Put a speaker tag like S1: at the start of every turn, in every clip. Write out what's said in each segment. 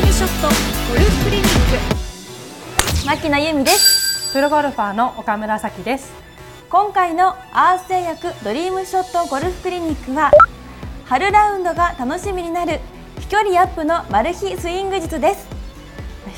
S1: クリニック。
S2: 牧野由美です。
S3: プロゴルファーの岡村咲です。
S2: 今回のアース製薬ドリームショットゴルフクリニックは春ラウンドが楽しみになる飛距離アップのマル秘スイング術です。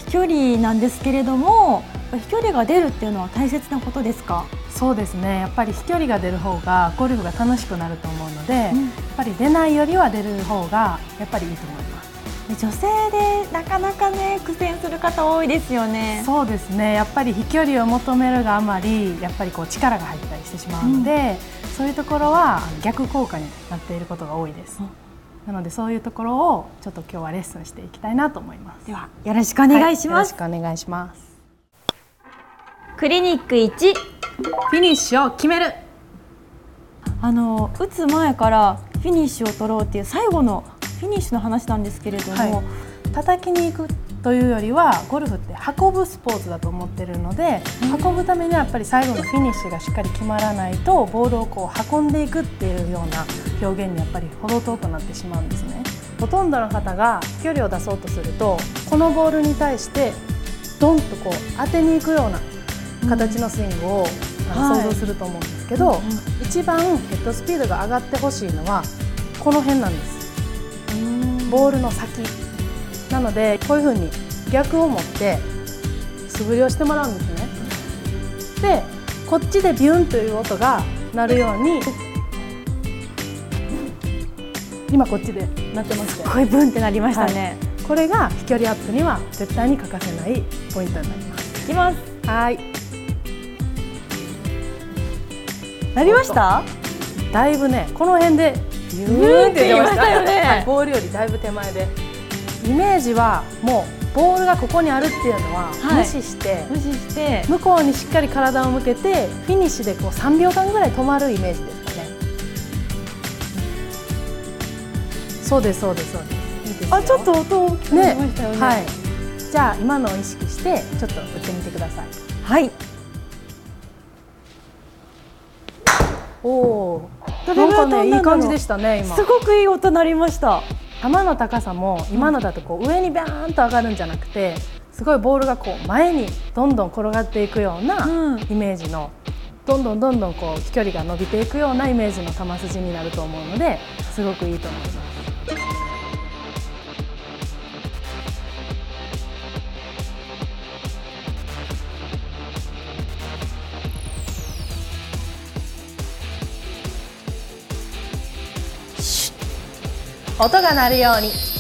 S2: 飛距離なんですけれども飛距離が出るっていうのは大切なことですか？
S3: そうですね。やっぱり飛距離が出る方がゴルフが楽しくなると思うので、うん、やっぱり出ないよりは出る方がやっぱりいいと思います
S2: 女性でなかなかね苦戦する方多いですよね。
S3: そうですね。やっぱり飛距離を求めるがあまりやっぱりこう力が入ったりしてしまうので、うん、そういうところは逆効果になっていることが多いです、うん、なのでそういうところをちょっと今日はレッスンしていきたいなと思います。
S2: ではよろしくお願いします、
S3: はい、よろしくお願いします。
S2: クリニック1
S3: フィニッシュを決める。
S2: あの打つ前からフィニッシュを取ろうっていう最後のフィニッシュの話なんですけれども、はい、
S3: 叩きに行くというよりはゴルフって運ぶスポーツだと思ってるので、運ぶためにはやっぱり最後のフィニッシュがしっかり決まらないとボールをこう運んでいくっていうような表現にやっぱり程遠くなってしまうんですね。ほとんどの方が飛距離を出そうとするとこのボールに対してドンとこう当てに行くような形のスイングを、想像すると思うんですけど、一番ヘッドスピードが上がってほしいのはこの辺なんですボールの先。なのでこういうふうに逆を持って素振りをしてもらうんですね。でこっちでビュンという音が鳴るように今こっちで鳴ってます
S2: すごいブンってなりましたね、
S3: はい、これが飛距離アップには絶対に欠かせないポイントになります。
S2: いきます。
S3: はい。
S2: なりました？
S3: だいぶねこの辺でビューンって出ましたよね、はい、ボールよりだいぶ手前で。イメージはもうボールがここにあるっていうのは無視して、はい、
S2: 無視して。
S3: 向こうにしっかり体を向けてフィニッシュでこう3秒間ぐらい止まるイメージですかね。そうですそうですそうです。
S2: あちょっと音大きくなりましたよね、ね、はい。
S3: じゃあ今のを意識してちょっと打ってみてください。
S2: はい。
S3: おおなんかねいい感じでしたね今。
S2: すごくいい音鳴りました。
S3: 球の高さも今のだとこう上にビャーンと上がるんじゃなくてすごいボールがこう前にどんどん転がっていくようなイメージの、どんどんどんどんこう飛距離が伸びていくようなイメージの球筋になると思うのですごくいいと思います。音が鳴るように。